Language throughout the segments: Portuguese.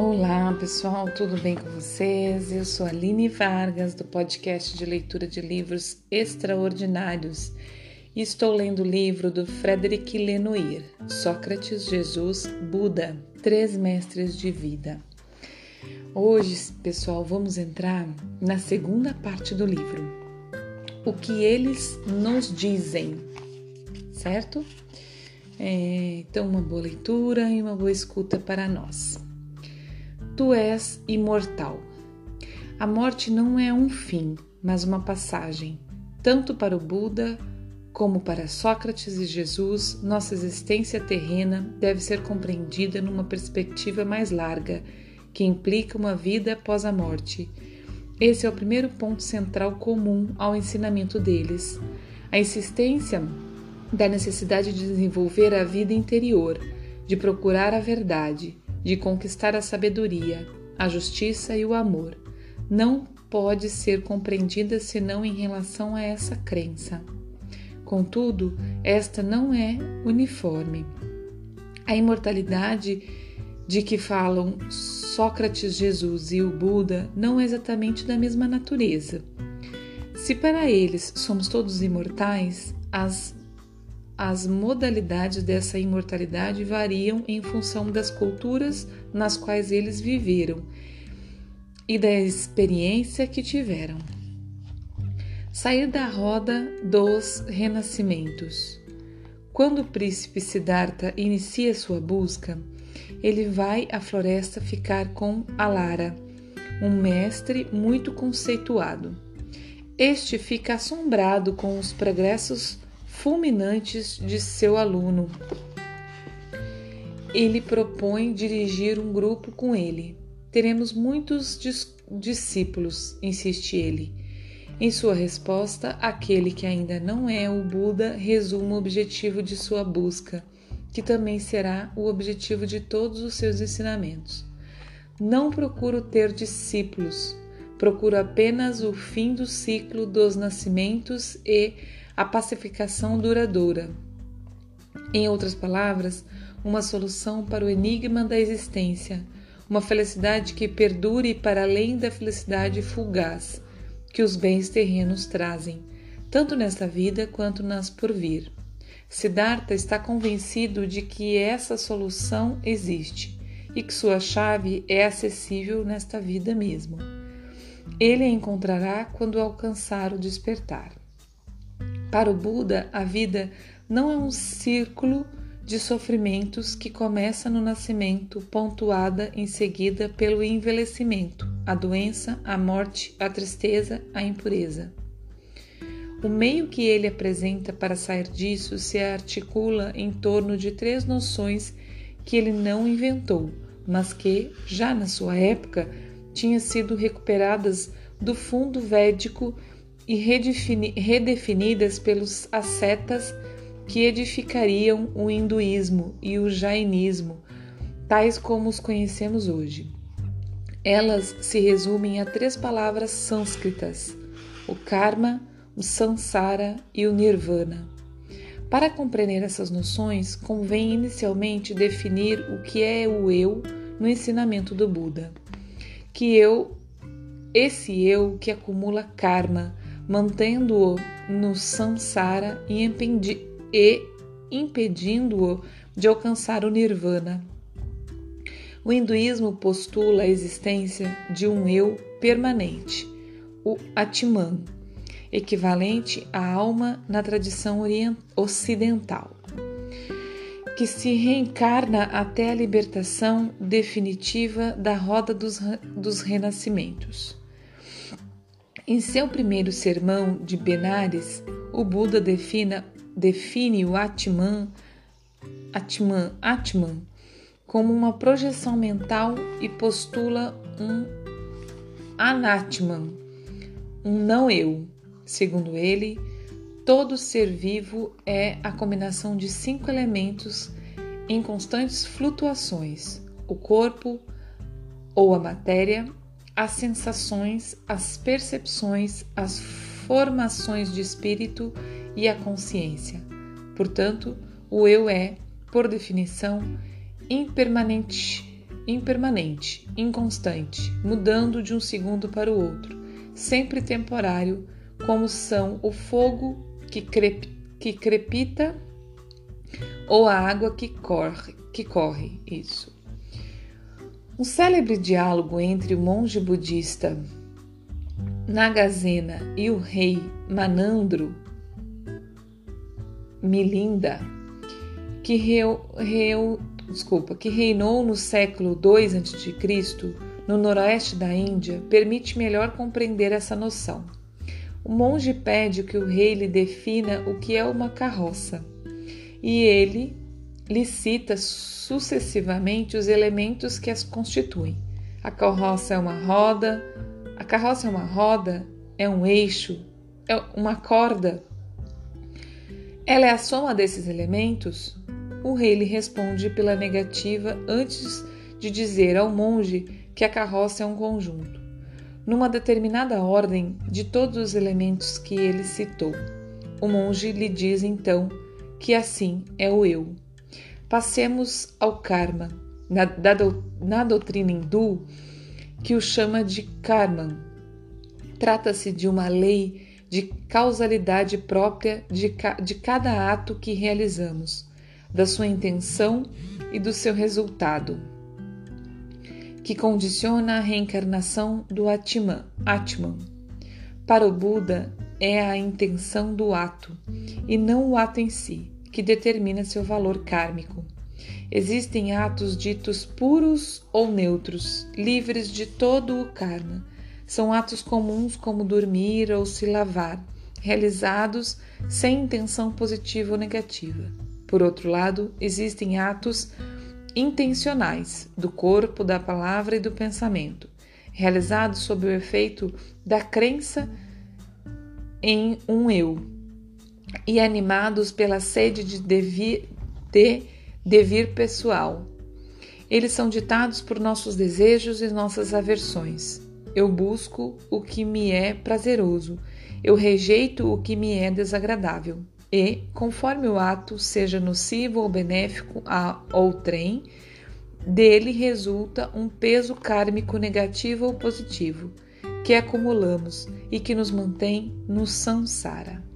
Olá pessoal, tudo bem com vocês? Eu sou Aline Vargas do podcast de leitura de livros extraordinários e estou lendo o livro do Frederic Lenoir, Sócrates, Jesus, Buda, Três Mestres de Vida. Hoje, pessoal, vamos entrar na segunda parte do livro. O que eles nos dizem, certo? É, então, uma boa leitura e uma boa escuta para nós. Tu és imortal. A morte não é um fim, mas uma passagem. Tanto para o Buda como para Sócrates e Jesus, nossa existência terrena deve ser compreendida numa perspectiva mais larga, que implica uma vida após a morte. Esse é o primeiro ponto central comum ao ensinamento deles. A insistência da necessidade de desenvolver a vida interior, de procurar a verdade, de conquistar a sabedoria, a justiça e o amor, não pode ser compreendida senão em relação a essa crença. Contudo, esta não é uniforme. A imortalidade de que falam Sócrates, Jesus e o Buda não é exatamente da mesma natureza. Se para eles somos todos imortais, as as modalidades dessa imortalidade variam em função das culturas nas quais eles viveram e da experiência que tiveram. Sair da roda dos renascimentos. Quando o príncipe Siddhartha inicia sua busca, ele vai à floresta ficar com Alara, um mestre muito conceituado. Este fica assombrado com os progressos fulminantes de seu aluno. Ele propõe dirigir um grupo com ele. Teremos muitos discípulos, insiste ele. Em sua resposta, aquele que ainda não é o Buda resume o objetivo de sua busca, que também será o objetivo de todos os seus ensinamentos. Não procuro ter discípulos, procuro apenas o fim do ciclo dos nascimentos e a pacificação duradoura. Em outras palavras, uma solução para o enigma da existência, uma felicidade que perdure para além da felicidade fugaz que os bens terrenos trazem, tanto nesta vida quanto nas por vir. Siddhartha está convencido de que essa solução existe e que sua chave é acessível nesta vida mesmo. Ele a encontrará quando alcançar o despertar. Para o Buda, a vida não é um círculo de sofrimentos que começa no nascimento, pontuada em seguida pelo envelhecimento, a doença, a morte, a tristeza, a impureza. O meio que ele apresenta para sair disso se articula em torno de três noções que ele não inventou, mas que, já na sua época, tinham sido recuperadas do fundo védico e redefinidas pelos ascetas que edificariam o hinduísmo e o jainismo, tais como os conhecemos hoje. Elas se resumem a três palavras sânscritas: o karma, o samsara e o nirvana. Para compreender essas noções, convém inicialmente definir o que é o eu no ensinamento do Buda. Que eu, esse eu que acumula karma, mantendo-o no samsara e, e impedindo-o de alcançar o nirvana. O hinduísmo postula a existência de um eu permanente, o Atman, equivalente à alma na tradição ocidental, que se reencarna até a libertação definitiva da roda dos, dos renascimentos. Em seu primeiro sermão de Benares, o Buda defina, define o Atman, Atman, Atman como uma projeção mental e postula um Anatman, um não-eu. Segundo ele, todo ser vivo é a combinação de cinco elementos em constantes flutuações: o corpo ou a matéria, as sensações, as percepções, as formações de espírito e a consciência. Portanto, o eu é, por definição, impermanente, impermanente, inconstante, mudando de um segundo para o outro, sempre temporário, como são o fogo que, crep que crepita ou a água que corre, que corre. Isso. Um célebre diálogo entre o monge budista Nagasena e o rei Manandro Milinda, que, reu, reu, desculpa, que reinou no século II a.C., no noroeste da Índia, permite melhor compreender essa noção. O monge pede que o rei lhe defina o que é uma carroça, e ele lhe cita sucessivamente os elementos que as constituem. A carroça é uma roda, a carroça é uma roda, é um eixo, é uma corda. Ela é a soma desses elementos? O rei lhe responde pela negativa antes de dizer ao monge que a carroça é um conjunto, numa determinada ordem de todos os elementos que ele citou. O monge lhe diz então que assim é o eu. Passemos ao karma, na, da, na doutrina hindu, que o chama de karma. Trata-se de uma lei de causalidade própria de, de cada ato que realizamos, da sua intenção e do seu resultado, que condiciona a reencarnação do Atman. Atman. Para o Buda, é a intenção do ato, e não o ato em si que determina seu valor kármico. Existem atos ditos puros ou neutros, livres de todo o karma. São atos comuns como dormir ou se lavar, realizados sem intenção positiva ou negativa. Por outro lado, existem atos intencionais do corpo, da palavra e do pensamento, realizados sob o efeito da crença em um eu, e animados pela sede de devir, de devir pessoal. Eles são ditados por nossos desejos e nossas aversões. Eu busco o que me é prazeroso, eu rejeito o que me é desagradável. E, conforme o ato seja nocivo ou benéfico a outrem, dele resulta um peso kármico negativo ou positivo, que acumulamos e que nos mantém no samsara.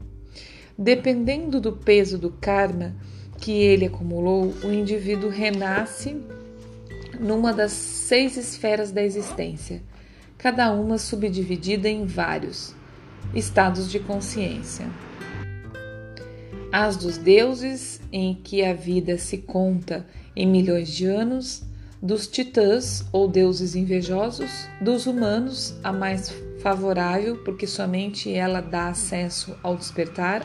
Dependendo do peso do karma que ele acumulou, o indivíduo renasce numa das seis esferas da existência, cada uma subdividida em vários estados de consciência. As dos deuses, em que a vida se conta em milhões de anos, dos titãs ou deuses invejosos, dos humanos, a mais favorável, porque somente ela dá acesso ao despertar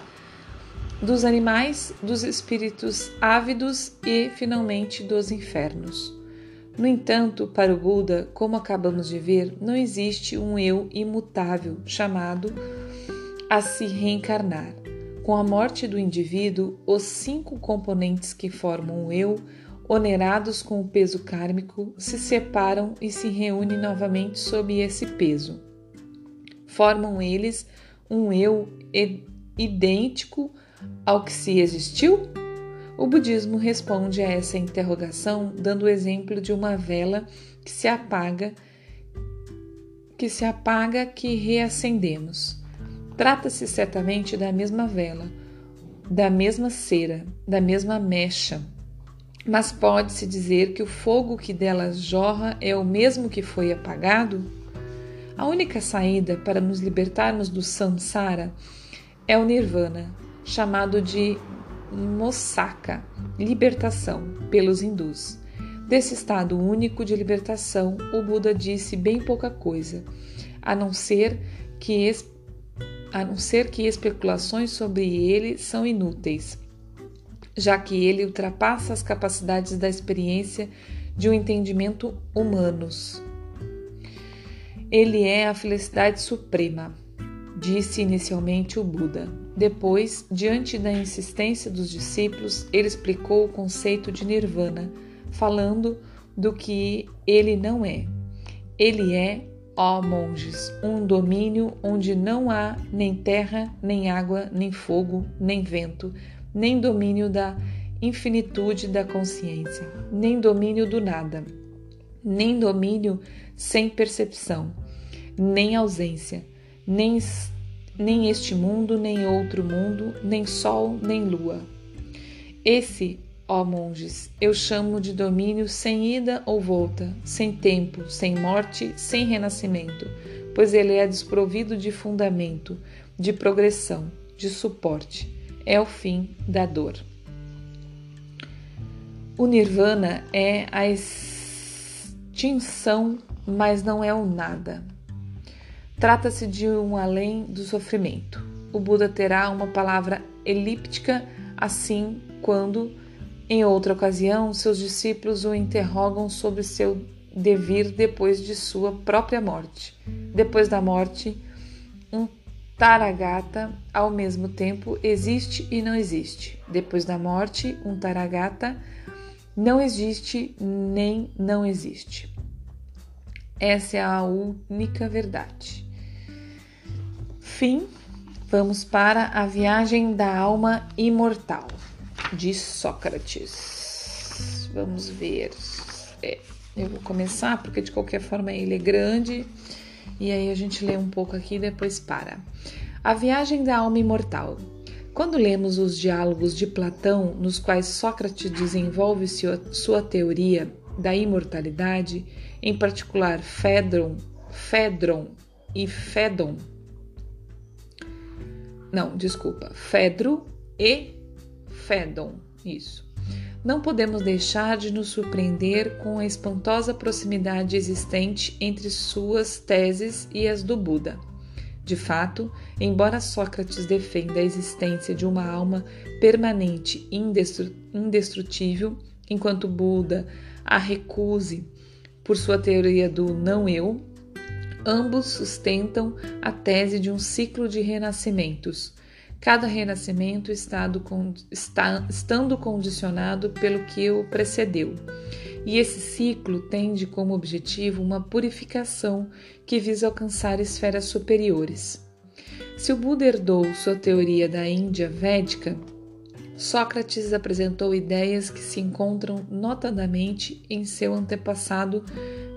dos animais, dos espíritos ávidos e, finalmente, dos infernos. No entanto, para o Buda, como acabamos de ver, não existe um eu imutável chamado a se reencarnar. Com a morte do indivíduo, os cinco componentes que formam o eu, onerados com o peso kármico, se separam e se reúnem novamente sob esse peso. Formam eles um eu idêntico ao que se existiu? O budismo responde a essa interrogação dando o exemplo de uma vela que se apaga, que se apaga que reacendemos. Trata-se certamente da mesma vela, da mesma cera, da mesma mecha. Mas pode-se dizer que o fogo que dela jorra é o mesmo que foi apagado? A única saída para nos libertarmos do samsara é o nirvana, chamado de Mossaka, libertação, pelos hindus. Desse estado único de libertação, o Buda disse bem pouca coisa, a não ser que, a não ser que especulações sobre ele são inúteis, já que ele ultrapassa as capacidades da experiência de um entendimento humanos. Ele é a felicidade suprema, disse inicialmente o Buda. Depois, diante da insistência dos discípulos, ele explicou o conceito de nirvana, falando do que ele não é. Ele é, ó monges, um domínio onde não há nem terra, nem água, nem fogo, nem vento, nem domínio da infinitude da consciência, nem domínio do nada, nem domínio sem percepção, nem ausência, nem, nem este mundo, nem outro mundo, nem sol, nem lua. Esse, ó monges, eu chamo de domínio sem ida ou volta, sem tempo, sem morte, sem renascimento, pois ele é desprovido de fundamento, de progressão, de suporte. É o fim da dor. O nirvana é a extinção, mas não é o nada. Trata-se de um além do sofrimento. O Buda terá uma palavra elíptica assim quando, em outra ocasião, seus discípulos o interrogam sobre seu devir depois de sua própria morte. Depois da morte, um Taragata, ao mesmo tempo, existe e não existe. Depois da morte, um Taragata não existe nem não existe. Essa é a única verdade. Fim. Vamos para a viagem da alma imortal de Sócrates. Vamos ver. É, eu vou começar porque de qualquer forma ele é grande e aí a gente lê um pouco aqui e depois para. A viagem da alma imortal. Quando lemos os diálogos de Platão, nos quais Sócrates desenvolve sua teoria da imortalidade, em particular Fedron, Fedron e Fedon. Não, desculpa, Fedro e Fedon, isso. Não podemos deixar de nos surpreender com a espantosa proximidade existente entre suas teses e as do Buda. De fato, embora Sócrates defenda a existência de uma alma permanente e indestrutível, enquanto Buda a recuse por sua teoria do não-eu, ambos sustentam a tese de um ciclo de renascimentos, cada renascimento estando condicionado pelo que o precedeu e esse ciclo tende como objetivo uma purificação que visa alcançar esferas superiores. Se o Buda herdou sua teoria da Índia védica, Sócrates apresentou ideias que se encontram notadamente em seu antepassado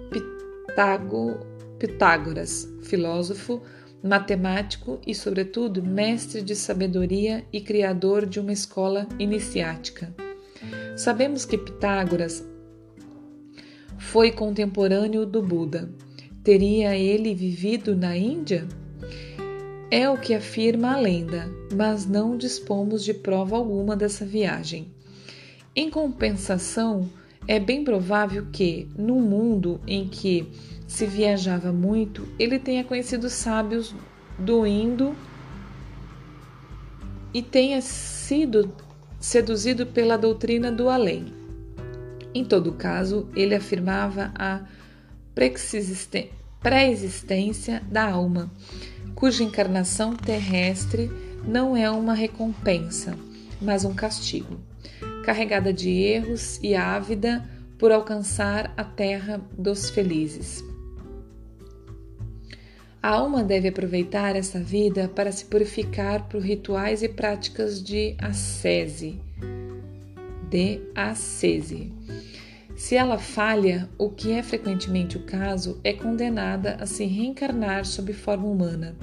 Pitágo, Pitágoras, filósofo, matemático e, sobretudo, mestre de sabedoria e criador de uma escola iniciática. Sabemos que Pitágoras foi contemporâneo do Buda. Teria ele vivido na Índia? É o que afirma a lenda, mas não dispomos de prova alguma dessa viagem. Em compensação, é bem provável que, num mundo em que se viajava muito, ele tenha conhecido sábios do Indo e tenha sido seduzido pela doutrina do além. Em todo caso, ele afirmava a pré-existência da alma, cuja encarnação terrestre não é uma recompensa, mas um castigo, carregada de erros e ávida por alcançar a terra dos felizes. A alma deve aproveitar essa vida para se purificar por rituais e práticas de ascese, de ascese se ela falha, o que é frequentemente o caso, é condenada a se reencarnar sob forma humana,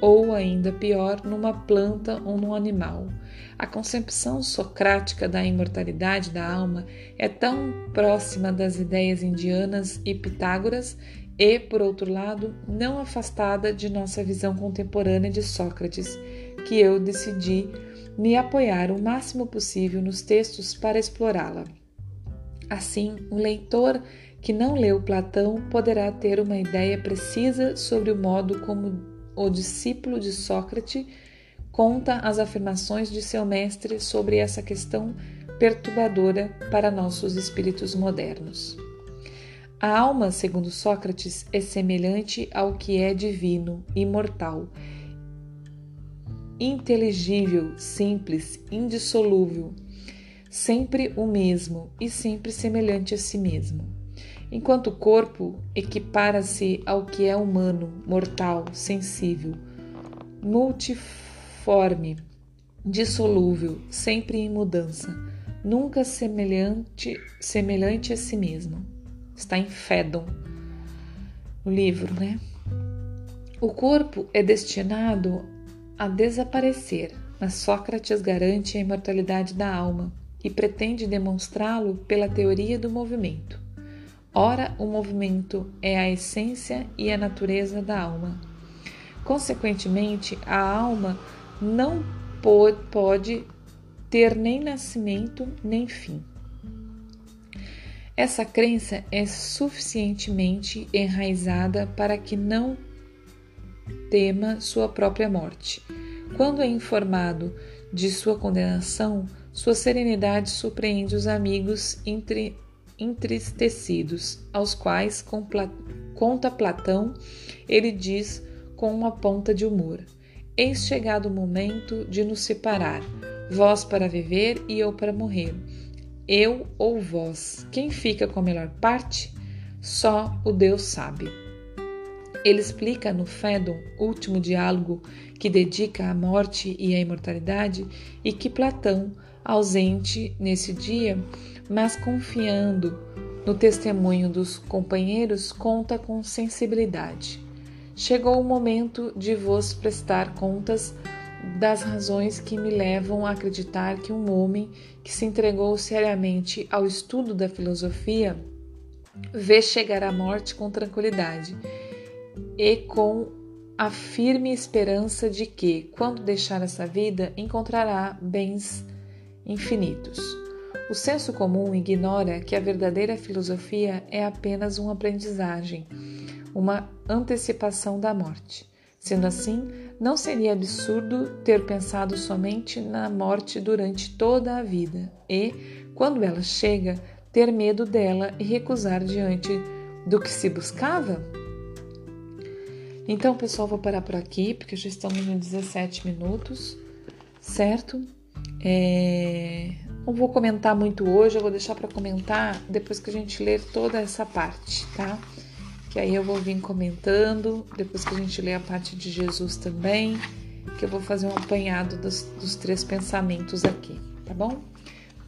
ou ainda pior, numa planta ou num animal. A concepção socrática da imortalidade da alma é tão próxima das ideias indianas e Pitágoras e, por outro lado, não afastada de nossa visão contemporânea de Sócrates, que eu decidi me apoiar o máximo possível nos textos para explorá-la. Assim, um leitor que não leu Platão poderá ter uma ideia precisa sobre o modo como o discípulo de Sócrates conta as afirmações de seu mestre sobre essa questão perturbadora para nossos espíritos modernos. A alma, segundo Sócrates, é semelhante ao que é divino, imortal, inteligível, simples, indissolúvel, sempre o mesmo e sempre semelhante a si mesmo. Enquanto o corpo equipara-se ao que é humano, mortal, sensível, multiforme, dissolúvel, sempre em mudança, nunca semelhante, semelhante a si mesmo. Está em Fédon, o livro, né? O corpo é destinado a desaparecer, mas Sócrates garante a imortalidade da alma e pretende demonstrá-lo pela teoria do movimento. Ora, o movimento é a essência e a natureza da alma. Consequentemente, a alma não pode ter nem nascimento nem fim. Essa crença é suficientemente enraizada para que não tema sua própria morte. Quando é informado de sua condenação, sua serenidade surpreende os amigos entre, entristecidos, aos quais, conta Platão, ele diz com uma ponta de humor: Eis chegado o momento de nos separar, vós para viver e eu para morrer. Eu ou vós, quem fica com a melhor parte? Só o Deus sabe. Ele explica no Fédon, último diálogo que dedica à morte e à imortalidade, e que Platão, ausente nesse dia, mas confiando no testemunho dos companheiros, conta com sensibilidade. Chegou o momento de vos prestar contas das razões que me levam a acreditar que um homem que se entregou seriamente ao estudo da filosofia vê chegar a morte com tranquilidade e com a firme esperança de que, quando deixar essa vida, encontrará bens infinitos. O senso comum ignora que a verdadeira filosofia é apenas uma aprendizagem, uma antecipação da morte. Sendo assim, não seria absurdo ter pensado somente na morte durante toda a vida e, quando ela chega, ter medo dela e recusar diante do que se buscava? Então, pessoal, vou parar por aqui, porque já estamos em 17 minutos, certo? É... Não vou comentar muito hoje, eu vou deixar para comentar depois que a gente ler toda essa parte, tá? Que aí eu vou vir comentando, depois que a gente ler a parte de Jesus também, que eu vou fazer um apanhado dos, dos três pensamentos aqui, tá bom?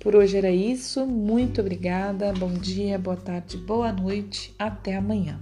Por hoje era isso, muito obrigada, bom dia, boa tarde, boa noite, até amanhã.